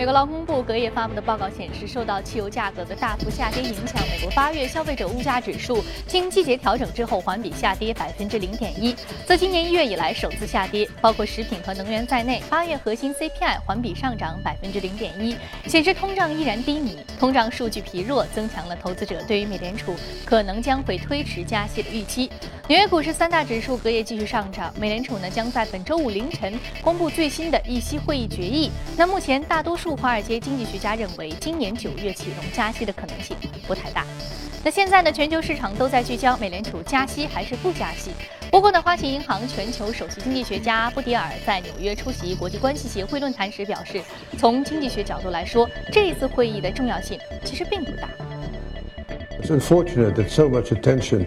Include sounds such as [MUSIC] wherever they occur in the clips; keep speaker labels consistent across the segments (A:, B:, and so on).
A: 美国劳工部隔夜发布的报告显示，受到汽油价格的大幅下跌影响，美国八月消费者物价指数经季节调整之后环比下跌百分之零点一，自今年一月以来首次下跌。包括食品和能源在内，八月核心 CPI 环比上涨百分之零点一，显示通胀依然低迷。通胀数据疲弱，增强了投资者对于美联储可能将会推迟加息的预期。纽约股市三大指数隔夜继续上涨，美联储呢将在本周五凌晨公布最新的议息会议决议。那目前大多数华尔街经济学家认为，今年九月启动加息的可能性不太大。那现在呢，全球市场都在聚焦美联储加息还是不加息。不过呢，花旗银行全球首席经济学家布迪尔在纽约出席国际关系协会论坛时表示，从经济学角度来说，这一次会议的重要性其实并不大。
B: It's unfortunate that so much attention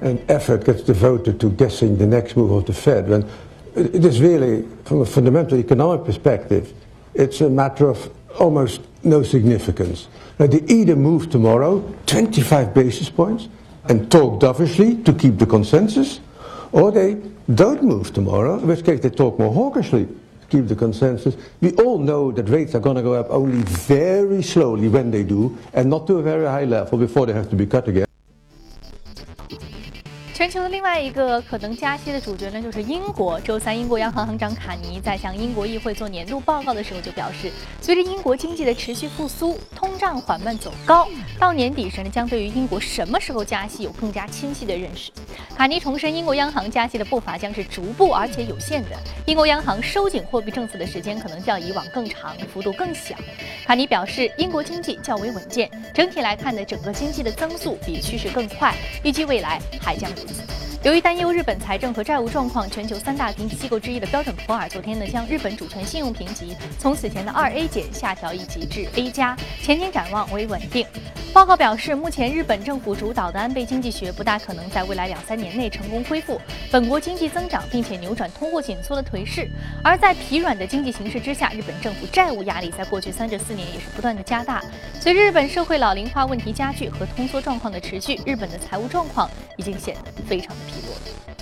B: and effort gets devoted to guessing the next move of the Fed when it is really, from a fundamental economic perspective, it's a matter of almost no significance. Now, they either move tomorrow 25 basis points and talk dovishly to keep the consensus, or they don't move tomorrow, in which case they talk more hawkishly to keep the consensus. We all know that rates are going to go up only very slowly when they do, and not to a very high level before they have to be cut again.
A: 全球的另外一个可能加息的主角呢，就是英国。周三，英国央行行长卡尼在向英国议会做年度报告的时候就表示，随着英国经济的持续复苏，通胀缓慢走高，到年底时呢，将对于英国什么时候加息有更加清晰的认识。卡尼重申，英国央行加息的步伐将是逐步而且有限的，英国央行收紧货币政策的时间可能较以往更长，幅度更小。卡尼表示，英国经济较为稳健，整体来看呢，整个经济的增速比趋势更快，预计未来还将如此。由于担忧日本财政和债务状况，全球三大评级机构之一的标准普尔昨天呢，将日本主权信用评级从此前的二 A 减下调一级至 A 加，前景展望为稳定。报告表示，目前日本政府主导的安倍经济学不大可能在未来两三年内成功恢复本国经济增长，并且扭转通货紧缩的颓势。而在疲软的经济形势之下，日本政府债务压力在过去三至四年也是不断的加大。随着日本社会老龄化问题加剧和通缩状况的持续，日本的财务状况已经显得非常的疲弱。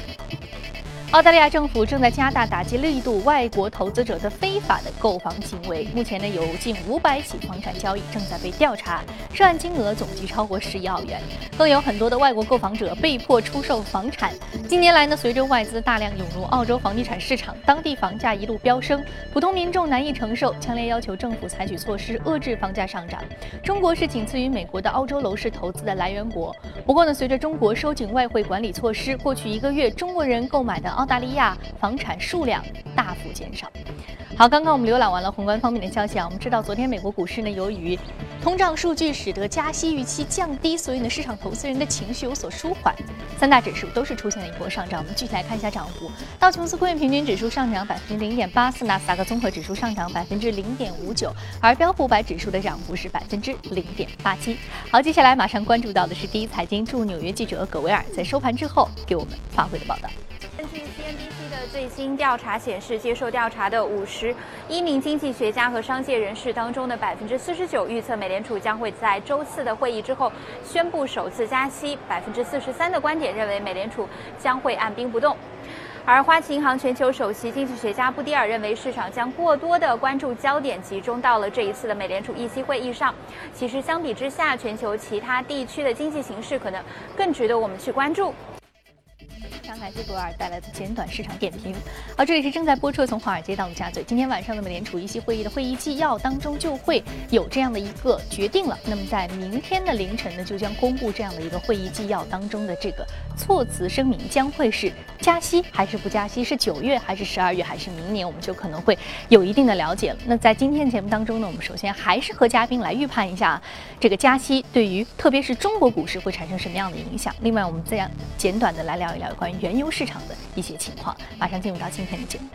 A: 澳大利亚政府正在加大打击力度外国投资者的非法的购房行为。目前呢，有近五百起房产交易正在被调查，涉案金额总计超过十亿澳元。更有很多的外国购房者被迫出售房产。近年来呢，随着外资大量涌入澳洲房地产市场，当地房价一路飙升，普通民众难以承受，强烈要求政府采取措施遏制房价上涨。中国是仅次于美国的澳洲楼市投资的来源国。不过呢，随着中国收紧外汇管理措施，过去一个月中国人购买的澳大利亚房产数量大幅减少。好，刚刚我们浏览完了宏观方面的消息啊，我们知道昨天美国股市呢，由于通胀数据使得加息预期降低，所以呢，市场投资人的情绪有所舒缓，三大指数都是出现了一波上涨。我们具体来看一下涨幅，道琼斯工业平均指数上涨百分之零点八四，纳斯达克综合指数上涨百分之零点五九，而标普五百指数的涨幅是百分之零点八七。好，接下来马上关注到的是第一财经驻纽约记者葛维尔在收盘之后给我们发回的报道。
C: 据 CNBC 的最新调查显示，接受调查的五十一名经济学家和商界人士当中的百分之四十九预测美联储将会在周四的会议之后宣布首次加息，百分之四十三的观点认为美联储将会按兵不动。而花旗银行全球首席经济学家布迪尔认为，市场将过多的关注焦点集中到了这一次的美联储议息会议上。其实相比之下，全球其他地区的经济形势可能更值得我们去关注。
A: 非常感谢博尔带来的简短市场点评。好，这里是正在播出从华尔街到陆家嘴。今天晚上的美联储议息会议的会议纪要当中就会有这样的一个决定了。那么在明天的凌晨呢，就将公布这样的一个会议纪要当中的这个措辞声明，将会是加息还是不加息，是九月还是十二月还是明年，我们就可能会有一定的了解了。那在今天节目当中呢，我们首先还是和嘉宾来预判一下这个加息对于特别是中国股市会产生什么样的影响。另外，我们再简短的来聊一聊关于。原油市场的一些情况，马上进入到今天的节目。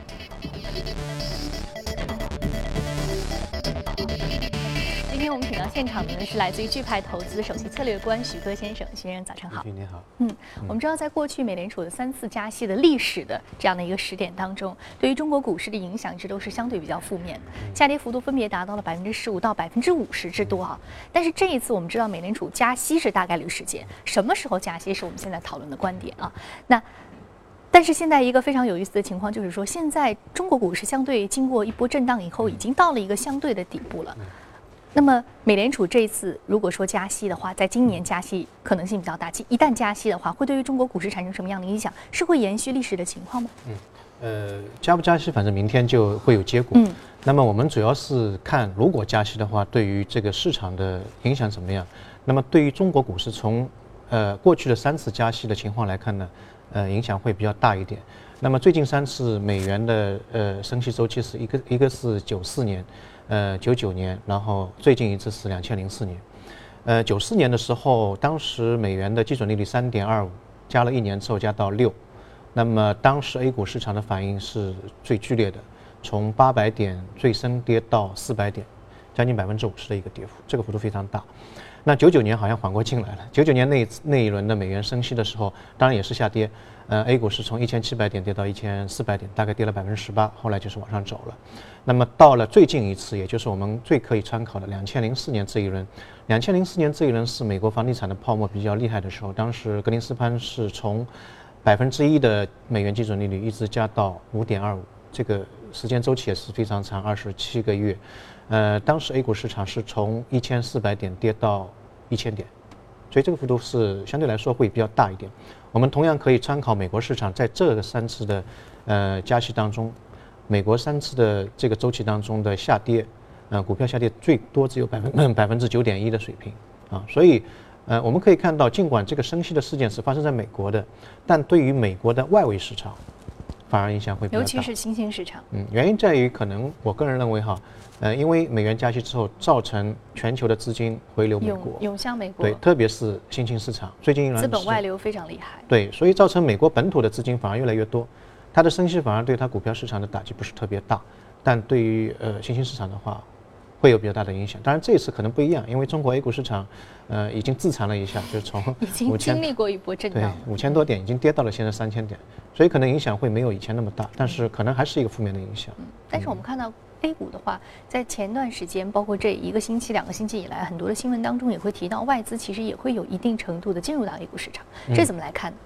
A: 天我们请到现场的呢是来自于钜派投资首席策略官徐哥先生，徐先生早上好。
D: 你好。
A: 嗯，我们知道在过去美联储的三次加息的历史的这样的一个时点当中，对于中国股市的影响一直都是相对比较负面的，下跌幅度分别达到了百分之十五到百分之五十之多啊。但是这一次我们知道美联储加息是大概率事件，什么时候加息是我们现在讨论的观点啊。那但是现在一个非常有意思的情况就是说，现在中国股市相对经过一波震荡以后，已经到了一个相对的底部了。那么，美联储这一次如果说加息的话，在今年加息可能性比较大。一旦加息的话，会对于中国股市产生什么样的影响？是会延续历史的情况吗？
D: 嗯，呃，加不加息，反正明天就会有结果。嗯，那么我们主要是看，如果加息的话，对于这个市场的影响怎么样？那么对于中国股市，从呃过去的三次加息的情况来看呢，呃，影响会比较大一点。那么最近三次美元的呃升息周期是一个一个是九四年。呃，九九年，然后最近一次是两千零四年，呃，九四年的时候，当时美元的基准利率三点二五，加了一年之后加到六，那么当时 A 股市场的反应是最剧烈的，从八百点最深跌到四百点，将近百分之五十的一个跌幅，这个幅度非常大。那九九年好像缓过劲来了，九九年那一次那一轮的美元升息的时候，当然也是下跌。呃，A 股是从一千七百点跌到一千四百点，大概跌了百分之十八，后来就是往上走了。那么到了最近一次，也就是我们最可以参考的两千零四年这一轮，两千零四年这一轮是美国房地产的泡沫比较厉害的时候，当时格林斯潘是从百分之一的美元基准利率一直加到五点二五，这个时间周期也是非常长，二十七个月。呃，当时 A 股市场是从一千四百点跌到一千点，所以这个幅度是相对来说会比较大一点。我们同样可以参考美国市场在这个三次的呃加息当中，美国三次的这个周期当中的下跌，呃，股票下跌最多只有百分 [CLEARS THROAT] 百分之九点一的水平啊，所以呃我们可以看到，尽管这个升息的事件是发生在美国的，但对于美国的外围市场反而影响会比较大，
A: 尤其是新兴市场。
D: 嗯，原因在于可能我个人认为哈。呃，因为美元加息之后，造成全球的资金回流美国，
A: 涌向美国。
D: 对，特别是新兴市场，最近
A: 资本外流非常厉害。
D: 对，所以造成美国本土的资金反而越来越多，它的升息反而对它股票市场的打击不是特别大，但对于呃新兴市场的话，会有比较大的影响。当然这一次可能不一样，因为中国 A 股市场，呃，已经自残了一下，就是从
A: 已经经历过一波震荡，
D: 对，五千多点已经跌到了现在三千点，所以可能影响会没有以前那么大，但是可能还是一个负面的影响。
A: 但是我们看到。A 股的话，在前段时间，包括这一个星期、两个星期以来，很多的新闻当中也会提到，外资其实也会有一定程度的进入到 A 股市场，这怎么来看呢？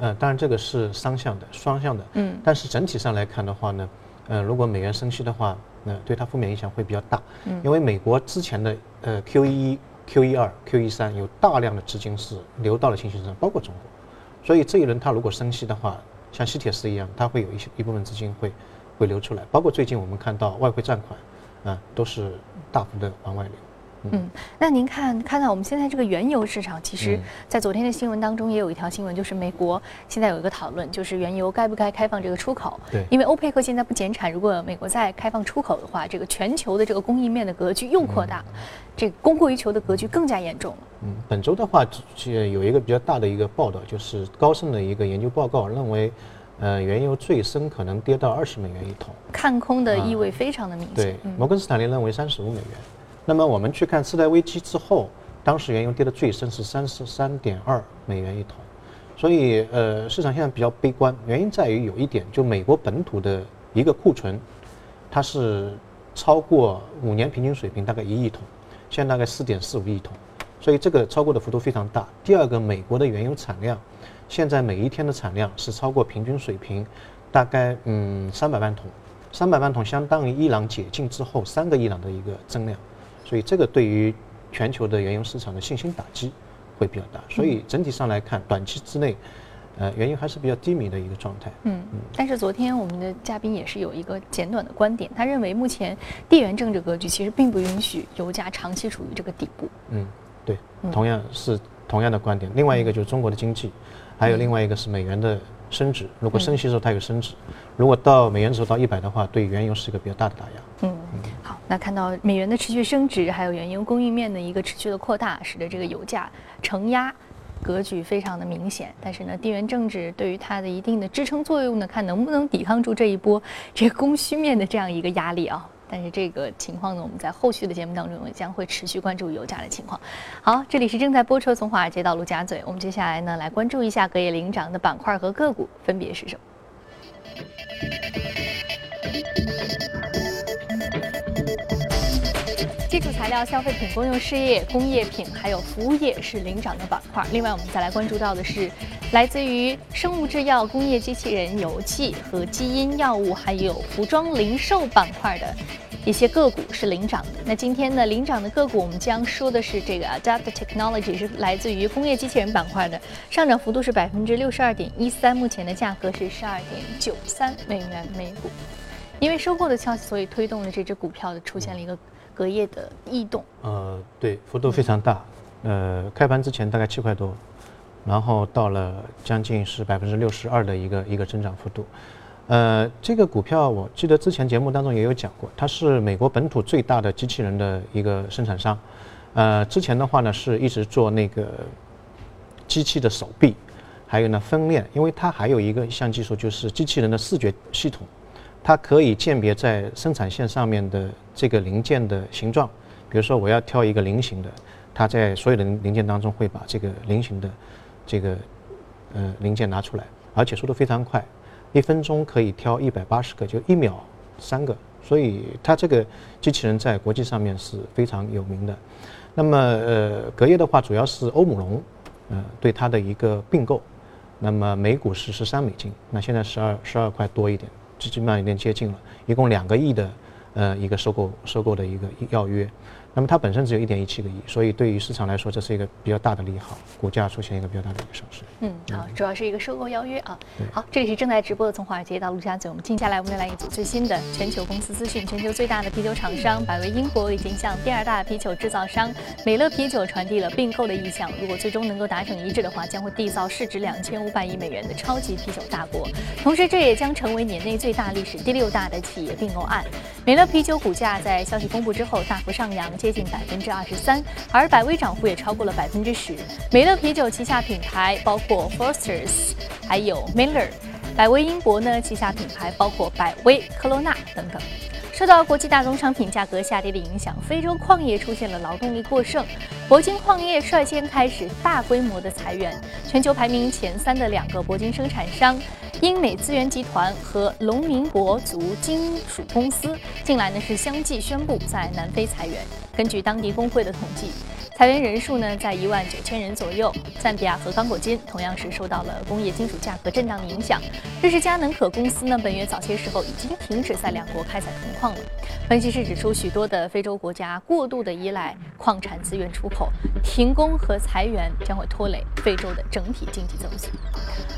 D: 呃，当然这个是双向的，双向的。嗯。但是整体上来看的话呢，呃，如果美元升息的话，那对它负面影响会比较大。嗯。因为美国之前的呃 QE 一、Q 一二、Q 一三有大量的资金是流到了新兴市场，包括中国，所以这一轮它如果升息的话，像吸铁石一样，它会有一些一部分资金会。会流出来，包括最近我们看到外汇占款，啊，都是大幅的往外流。
A: 嗯，那您看，看到我们现在这个原油市场，其实，在昨天的新闻当中也有一条新闻，就是美国现在有一个讨论，就是原油该不该开放这个出口。
D: 对，
A: 因为欧佩克现在不减产，如果美国再开放出口的话，这个全球的这个供应面的格局又扩大，这供过于求的格局更加严重了。
D: 嗯，本周的话，有一个比较大的一个报道，就是高盛的一个研究报告认为。呃，原油最深可能跌到二十美元一桶，
A: 看空的意味非常的明显。
D: 对，摩根斯坦利认为三十五美元。那么我们去看次贷危机之后，当时原油跌的最深是三十三点二美元一桶，所以呃，市场现在比较悲观，原因在于有一点，就美国本土的一个库存，它是超过五年平均水平大概一亿桶，现在大概四点四五亿桶，所以这个超过的幅度非常大。第二个，美国的原油产量。现在每一天的产量是超过平均水平，大概嗯三百万桶，三百万桶相当于伊朗解禁之后三个伊朗的一个增量，所以这个对于全球的原油市场的信心打击会比较大。所以整体上来看，短期之内，呃，原油还是比较低迷的一个状态。
A: 嗯嗯。但是昨天我们的嘉宾也是有一个简短的观点，他认为目前地缘政治格局其实并不允许油价长期处于这个底部。
D: 嗯，对，同样是同样的观点。另外一个就是中国的经济。还有另外一个是美元的升值，如果升息的时候它有升值，如果到美元指数到一百的话，对原油是一个比较大的打压。
A: 嗯，好，那看到美元的持续升值，还有原油供应面的一个持续的扩大，使得这个油价承压格局非常的明显。但是呢，地缘政治对于它的一定的支撑作用呢，看能不能抵抗住这一波这个供需面的这样一个压力啊。[LAUGHS] 但是这个情况呢，我们在后续的节目当中也将会持续关注油价的情况。好，这里是正在播出的《从华尔街到陆家嘴》，我们接下来呢来关注一下隔夜领涨的板块和个股分别是什么。基础材料、消费品、公用事业、工业品还有服务业是领涨的板块。另外，我们再来关注到的是。来自于生物制药、工业机器人、油气和基因药物，还有服装零售板块的一些个股是领涨的。那今天呢，领涨的个股我们将说的是这个 Adapt Technology，是来自于工业机器人板块的，上涨幅度是百分之六十二点一三，目前的价格是十二点九三美元每股。因为收购的消息，所以推动了这只股票的出现了一个隔夜的异动。
D: 呃，对，幅度非常大。呃，开盘之前大概七块多。然后到了将近是百分之六十二的一个一个增长幅度，呃，这个股票我记得之前节目当中也有讲过，它是美国本土最大的机器人的一个生产商，呃，之前的话呢是一直做那个机器的手臂，还有呢分链，因为它还有一个一项技术就是机器人的视觉系统，它可以鉴别在生产线上面的这个零件的形状，比如说我要挑一个菱形的，它在所有的零件当中会把这个菱形的。这个呃零件拿出来，而且速度非常快，一分钟可以挑一百八十个，就一秒三个，所以它这个机器人在国际上面是非常有名的。那么呃隔夜的话，主要是欧姆龙呃对它的一个并购，那么每股是十三美金，那现在十二十二块多一点，基本上有点接近了，一共两个亿的呃一个收购收购的一个要约。那么它本身只有一点一七个亿，所以对于市场来说，这是一个比较大的利好，股价出现一个比较大的一个上升。
A: 嗯，好，主要是一个收购邀约啊。好，这里是正在直播的从华尔街到陆家嘴，我们接下来我们来一组最新的全球公司资讯。全球最大的啤酒厂商百威英国已经向第二大啤酒制造商美乐啤酒传递了并购的意向，如果最终能够达成一致的话，将会缔造市值两千五百亿美元的超级啤酒大国。同时，这也将成为年内最大、历史第六大的企业并购案。美乐啤酒股价在消息公布之后大幅上扬。接近百分之二十三，而百威涨幅也超过了百分之十。美乐啤酒旗下品牌包括 Foster's，还有 Miller。百威英国呢旗下品牌包括百威、科罗娜等等。受到国际大宗商品价格下跌的影响，非洲矿业出现了劳动力过剩。铂金矿业率先开始大规模的裁员。全球排名前三的两个铂金生产商。英美资源集团和龙明铂族金属公司近来呢是相继宣布在南非裁员。根据当地工会的统计。裁员人数呢在一万九千人左右。赞比亚和刚果金同样是受到了工业金属价格震荡的影响。瑞士佳能可公司呢本月早些时候已经停止在两国开采铜矿了。分析师指出，许多的非洲国家过度的依赖矿产资源出口，停工和裁员将会拖累非洲的整体经济增速。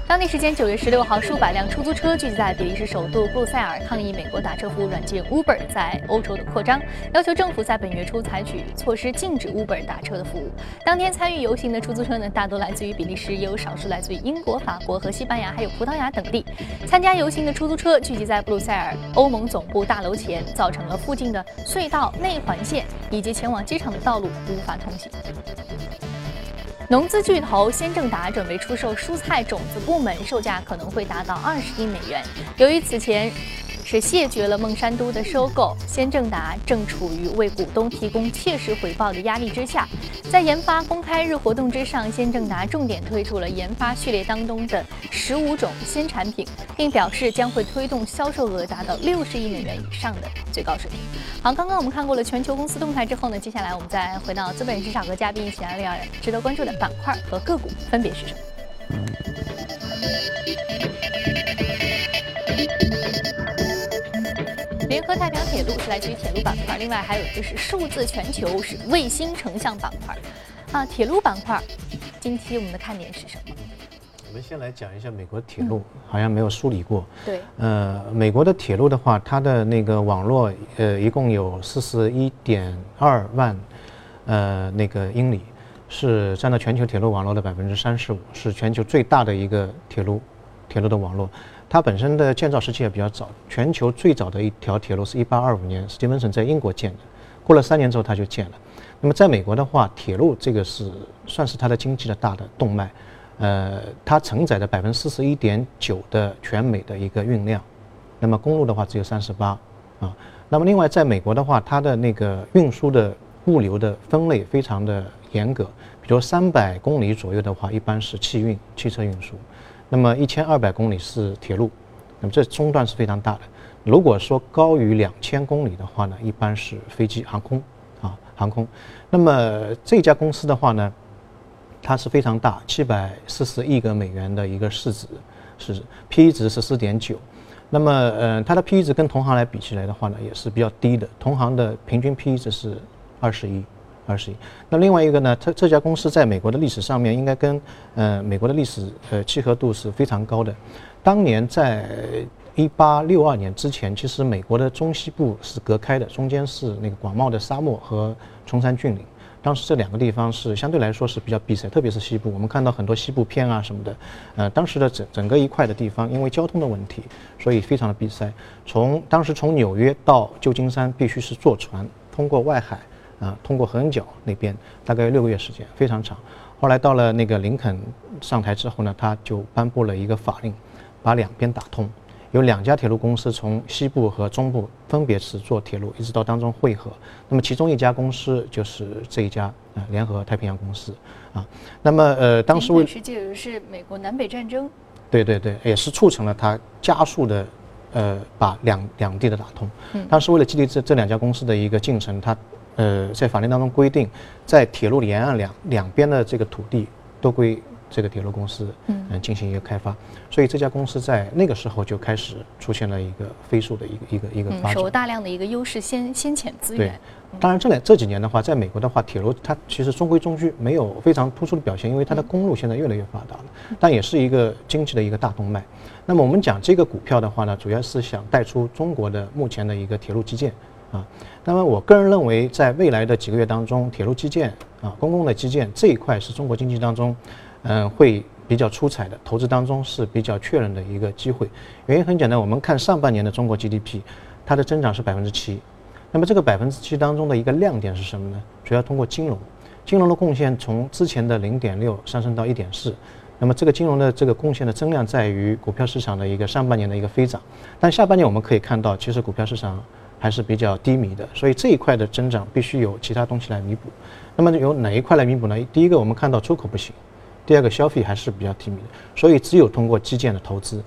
A: 当地时间九月十六号，数百辆出租车聚集在比利时首都布鲁塞尔，抗议美国打车服务软件 Uber 在欧洲的扩张，要求政府在本月初采取措施禁止 Uber 打。车的服务。当天参与游行的出租车呢，大多来自于比利时，也有少数来自于英国、法国和西班牙，还有葡萄牙等地。参加游行的出租车聚集在布鲁塞尔欧盟总部大楼前，造成了附近的隧道、内环线以及前往机场的道路无法通行。农资巨头先正达准备出售蔬菜种子部门，售价可能会达到二十亿美元。由于此前。是谢绝了孟山都的收购，先正达正处于为股东提供切实回报的压力之下。在研发公开日活动之上，先正达重点推出了研发序列当中的十五种新产品，并表示将会推动销售额达到六十亿美元以上的最高水平。好，刚刚我们看过了全球公司动态之后呢，接下来我们再回到资本市场和嘉宾一起来聊值得关注的板块和个股分别是什么。联合太平洋铁路是来自于铁路板块，另外还有就是数字全球是卫星成像板块，啊，铁路板块，近期我们的看点是什么？
D: 我们先来讲一下美国铁路，好像没有梳理过。
A: 对，
D: 呃，美国的铁路的话，它的那个网络，呃，一共有四十一点二万，呃，那个英里，是占到全球铁路网络的百分之三十五，是全球最大的一个铁路，铁路的网络。它本身的建造时期也比较早，全球最早的一条铁路是一八二五年，史蒂文森在英国建的，过了三年之后它就建了。那么在美国的话，铁路这个是算是它的经济的大的动脉，呃，它承载的百分之四十一点九的全美的一个运量，那么公路的话只有三十八啊。那么另外在美国的话，它的那个运输的物流的分类非常的严格，比如三百公里左右的话，一般是汽运汽车运输。那么一千二百公里是铁路，那么这中段是非常大的。如果说高于两千公里的话呢，一般是飞机航空啊航空。那么这家公司的话呢，它是非常大，七百四十亿个美元的一个市值，是 P/E 值是四点九。那么，呃，它的 P/E 值跟同行来比起来的话呢，也是比较低的。同行的平均 P/E 值是二十一，二十一。那另外一个呢，它这家公司在美国的历史上面，应该跟呃美国的历史呃契合度是非常高的。当年在一八六二年之前，其实美国的中西部是隔开的，中间是那个广袤的沙漠和崇山峻岭。当时这两个地方是相对来说是比较闭塞，特别是西部，我们看到很多西部片啊什么的，呃，当时的整整个一块的地方，因为交通的问题，所以非常的闭塞。从当时从纽约到旧金山必须是坐船，通过外海，啊，通过合恩角那边，大概六个月时间，非常长。后来到了那个林肯上台之后呢，他就颁布了一个法令，把两边打通。有两家铁路公司从西部和中部分别是做铁路，一直到当中汇合。那么其中一家公司就是这一家啊，联合太平洋公司啊。那么呃，当时为
A: 实际是美国南北战争，
D: 对对对，也是促成了它加速的呃把两两地的打通。当时为了激励这这两家公司的一个进程，它呃在法律当中规定，在铁路沿岸两两边的这个土地都归。这个铁路公司嗯进行一个开发，所以这家公司在那个时候就开始出现了一个飞速的一个一个一个发展，
A: 有大量的一个优势先先遣资源。
D: 对，当然这两这几年的话，在美国的话，铁路它其实中规中矩，没有非常突出的表现，因为它的公路现在越来越发达了，但也是一个经济的一个大动脉。那么我们讲这个股票的话呢，主要是想带出中国的目前的一个铁路基建啊。那么我个人认为，在未来的几个月当中，铁路基建啊，公共的基建这一块是中国经济当中。嗯，会比较出彩的投资当中是比较确认的一个机会。原因很简单，我们看上半年的中国 GDP，它的增长是百分之七。那么这个百分之七当中的一个亮点是什么呢？主要通过金融，金融的贡献从之前的零点六上升到一点四。那么这个金融的这个贡献的增量在于股票市场的一个上半年的一个飞涨，但下半年我们可以看到，其实股票市场还是比较低迷的，所以这一块的增长必须有其他东西来弥补。那么由哪一块来弥补呢？第一个，我们看到出口不行。第二个消费还是比较低迷的，所以只有通过基建的投资。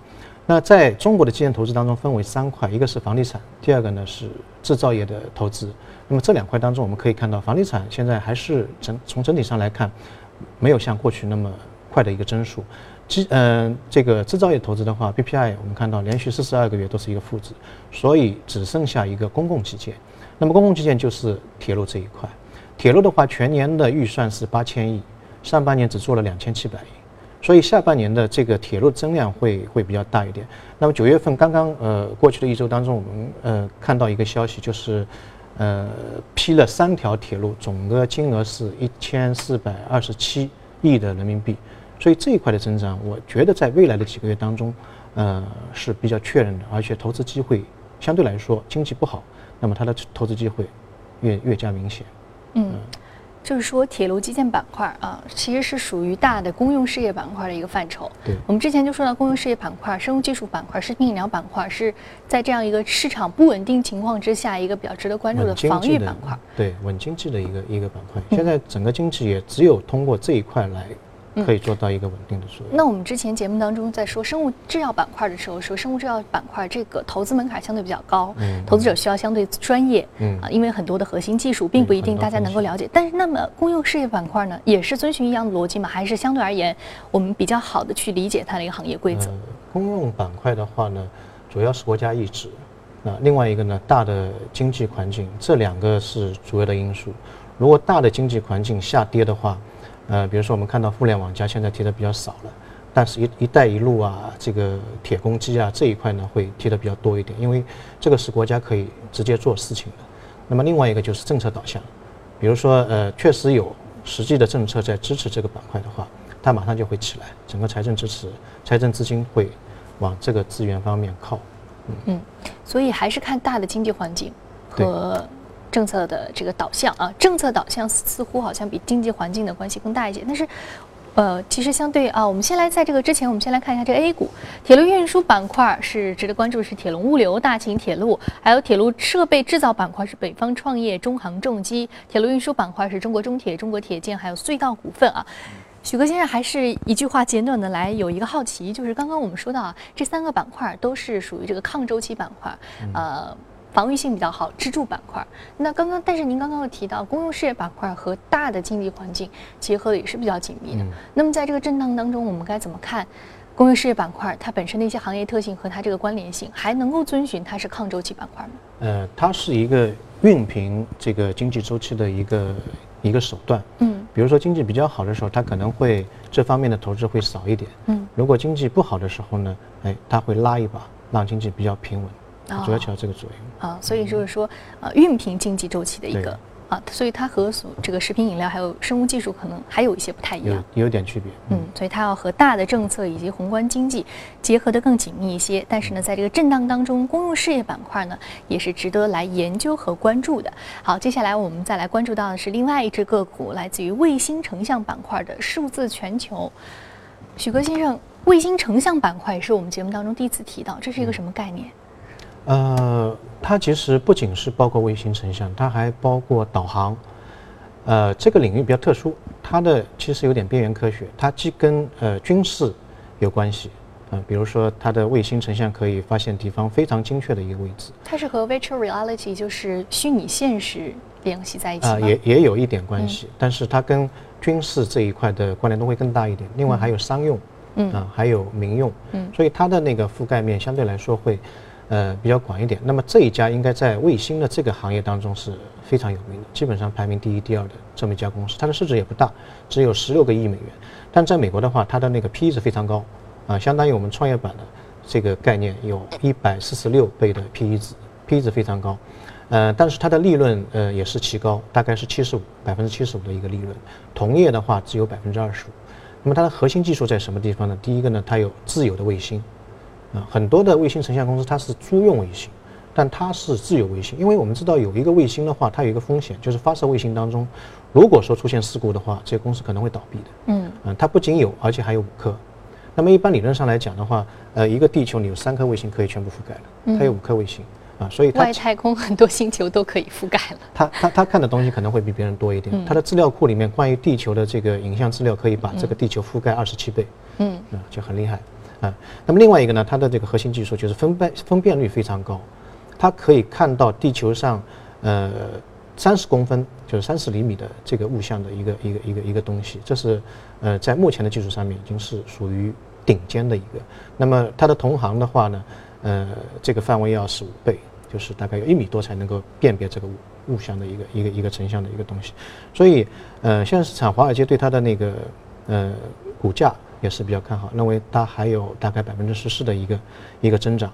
D: 那在中国的基建投资当中分为三块，一个是房地产，第二个呢是制造业的投资。那么这两块当中，我们可以看到房地产现在还是整从整体上来看，没有像过去那么快的一个增速。基嗯这个制造业投资的话，BPI 我们看到连续四十二个月都是一个负值，所以只剩下一个公共基建。那么公共基建就是铁路这一块，铁路的话全年的预算是八千亿。上半年只做了两千七百亿，所以下半年的这个铁路增量会会比较大一点。那么九月份刚刚呃过去的一周当中，我们呃看到一个消息，就是呃批了三条铁路，总的金额是一千四百二十七亿的人民币。所以这一块的增长，我觉得在未来的几个月当中，呃是比较确认的，而且投资机会相对来说经济不好，那么它的投资机会越越加明显。
A: 嗯。就是说，铁路基建板块啊，其实是属于大的公用事业板块的一个范畴。
D: 对，
A: 我们之前就说到公用事业板块、生物技术板块、食品饮料板块，是在这样一个市场不稳定情况之下，一个比较值得关注的防御板块。
D: 对，稳经济的一个一个板块。现在整个经济也只有通过这一块来。可以做到一个稳定的作用。
A: 那我们之前节目当中在说生物制药板块的时候，说生物制药板块这个投资门槛相对比较高，投资者需要相对专业，啊，因为很多的核心技术并不一定大家能够了解。但是，那么公用事业板块呢，也是遵循一样的逻辑吗？还是相对而言，我们比较好的去理解它的一个行业规则？
D: 公用板块的话呢，主要是国家意志，那，另外一个呢，大的经济环境，这两个是主要的因素。如果大的经济环境下跌的话，呃，比如说我们看到互联网加现在提的比较少了，但是一一带一路啊，这个铁公鸡啊这一块呢会提的比较多一点，因为这个是国家可以直接做事情的。那么另外一个就是政策导向，比如说呃确实有实际的政策在支持这个板块的话，它马上就会起来，整个财政支持、财政资金会往这个资源方面靠。
A: 嗯，所以还是看大的经济环境和。政策的这个导向啊，政策导向似乎好像比经济环境的关系更大一些。但是，呃，其实相对啊，我们先来在这个之前，我们先来看一下这个 A 股铁路运输板块是值得关注，是铁龙物流、大秦铁路，还有铁路设备制造板块是北方创业、中航重机，铁路运输板块是中国中铁、中国铁建，还有隧道股份啊。许哥先生还是一句话简短的来，有一个好奇，就是刚刚我们说到啊，这三个板块都是属于这个抗周期板块，呃。防御性比较好，支柱板块。那刚刚，但是您刚刚又提到公用事业板块和大的经济环境结合的也是比较紧密的。那么在这个震荡当中，我们该怎么看公用事业板块它本身的一些行业特性和它这个关联性，还能够遵循它是抗周期板块吗？
D: 呃，它是一个熨平这个经济周期的一个一个手段。嗯，比如说经济比较好的时候，它可能会这方面的投资会少一点。嗯，如果经济不好的时候呢，哎，它会拉一把，让经济比较平稳。主要起到这个作用
A: 啊，所以就是说，呃，熨平经济周期的一个啊，所以它和所这个食品饮料还有生物技术可能还有一些不太一样，
D: 有有点区别。
A: 嗯，所以它要和大的政策以及宏观经济结合的更紧密一些。但是呢，在这个震荡当中，公用事业板块呢也是值得来研究和关注的。好，接下来我们再来关注到的是另外一只个股，来自于卫星成像板块的数字全球。许哥先生，卫星成像板块也是我们节目当中第一次提到，这是一个什么概念？
D: 呃，它其实不仅是包括卫星成像，它还包括导航。呃，这个领域比较特殊，它的其实有点边缘科学，它既跟呃军事有关系，啊，比如说它的卫星成像可以发现敌方非常精确的一个位置。
A: 它是和 virtual reality 就是虚拟现实联系在一起啊，
D: 也也有一点关系，但是它跟军事这一块的关联度会更大一点。另外还有商用，嗯啊，还有民用，嗯，所以它的那个覆盖面相对来说会。呃，比较广一点。那么这一家应该在卫星的这个行业当中是非常有名的，基本上排名第一、第二的这么一家公司。它的市值也不大，只有十六个亿美元。但在美国的话，它的那个 PE 值非常高，啊，相当于我们创业板的这个概念，有一百四十六倍的 PE 值，PE 值非常高。呃，但是它的利润呃也是奇高，大概是七十五百分之七十五的一个利润。同业的话只有百分之二十五。那么它的核心技术在什么地方呢？第一个呢，它有自有的卫星。啊，很多的卫星成像公司它是租用卫星，但它是自有卫星，因为我们知道有一个卫星的话，它有一个风险，就是发射卫星当中，如果说出现事故的话，这个公司可能会倒闭的。嗯，嗯，它不仅有，而且还有五颗。那么一般理论上来讲的话，呃，一个地球你有三颗卫星可以全部覆盖了，它有五颗卫星啊，所以
A: 外太空很多星球都可以覆盖了。
D: 它它它看的东西可能会比别人多一点，它的资料库里面关于地球的这个影像资料可以把这个地球覆盖二十七倍。嗯，啊，就很厉害。啊，那么另外一个呢，它的这个核心技术就是分辨分辨率非常高，它可以看到地球上呃三十公分，就是三十厘米的这个物象的一个一个一个一个东西，这是呃在目前的技术上面已经是属于顶尖的一个。那么它的同行的话呢，呃这个范围要是五倍，就是大概有一米多才能够辨别这个物物象的一个一个一个成像的一个东西。所以呃现在市场华尔街对它的那个呃股价。也是比较看好，认为它还有大概百分之十四的一个一个增长。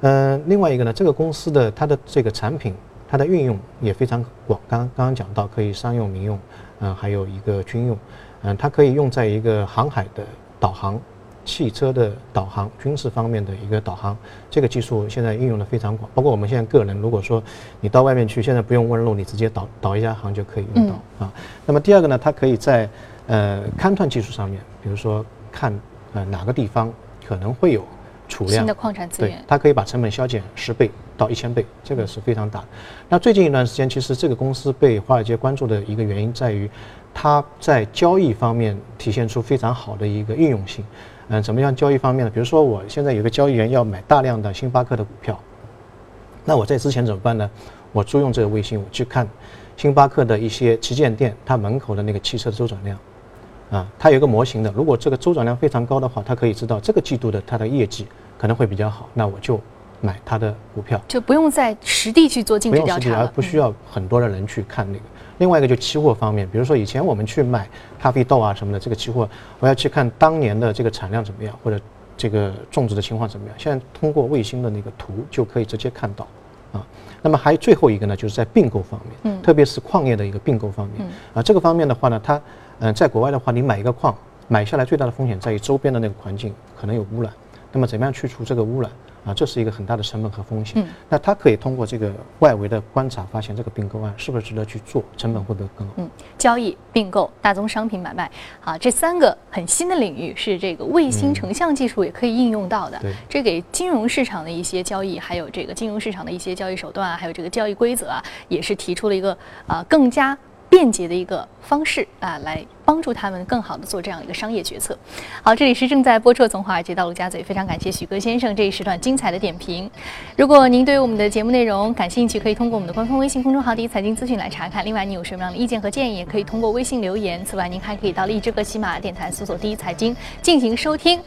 D: 嗯，另外一个呢，这个公司的它的这个产品，它的运用也非常广。刚刚刚讲到可以商用、民用，嗯，还有一个军用，嗯，它可以用在一个航海的导航、汽车的导航、军事方面的一个导航。这个技术现在运用的非常广，包括我们现在个人，如果说你到外面去，现在不用问路，你直接导导一下航就可以用到啊。那么第二个呢，它可以在呃勘探技术上面，比如说。看，呃，哪个地方可能会有储量
A: 新的矿产资源，
D: 它可以把成本削减十倍到一千倍，这个是非常大。那最近一段时间，其实这个公司被华尔街关注的一个原因在于，它在交易方面体现出非常好的一个应用性。嗯，怎么样交易方面呢？比如说，我现在有个交易员要买大量的星巴克的股票，那我在之前怎么办呢？我租用这个卫星，我去看星巴克的一些旗舰店，它门口的那个汽车的周转量。啊，它有一个模型的，如果这个周转量非常高的话，它可以知道这个季度的它的业绩可能会比较好，那我就买它的股票，
A: 就不用在实地去做尽职调查
D: 了，不需要很多的人去看那个。另外一个就期货方面，比如说以前我们去买咖啡豆啊什么的，这个期货我要去看当年的这个产量怎么样，或者这个种植的情况怎么样，现在通过卫星的那个图就可以直接看到。啊，那么还有最后一个呢，就是在并购方面，嗯，特别是矿业的一个并购方面，啊，这个方面的话呢，它。嗯，在国外的话，你买一个矿，买下来最大的风险在于周边的那个环境可能有污染。那么怎么样去除这个污染啊？这是一个很大的成本和风险。嗯，那它可以通过这个外围的观察，发现这个并购案是不是值得去做，成本会不会更高？嗯，
A: 交易、并购、大宗商品买卖，啊，这三个很新的领域是这个卫星成像技术也可以应用到的。
D: 对，
A: 这给金融市场的一些交易，还有这个金融市场的一些交易手段啊，还有这个交易规则啊，也是提出了一个啊更加。便捷的一个方式啊，来帮助他们更好的做这样一个商业决策。好，这里是正在播出从华尔街到陆家嘴，非常感谢许哥先生这一时段精彩的点评。如果您对我们的节目内容感兴趣，可以通过我们的官方微信公众号“第一财经资讯”来查看。另外，你有什么样的意见和建议，也可以通过微信留言。此外，您还可以到荔枝和喜马电台搜索“第一财经”进行收听。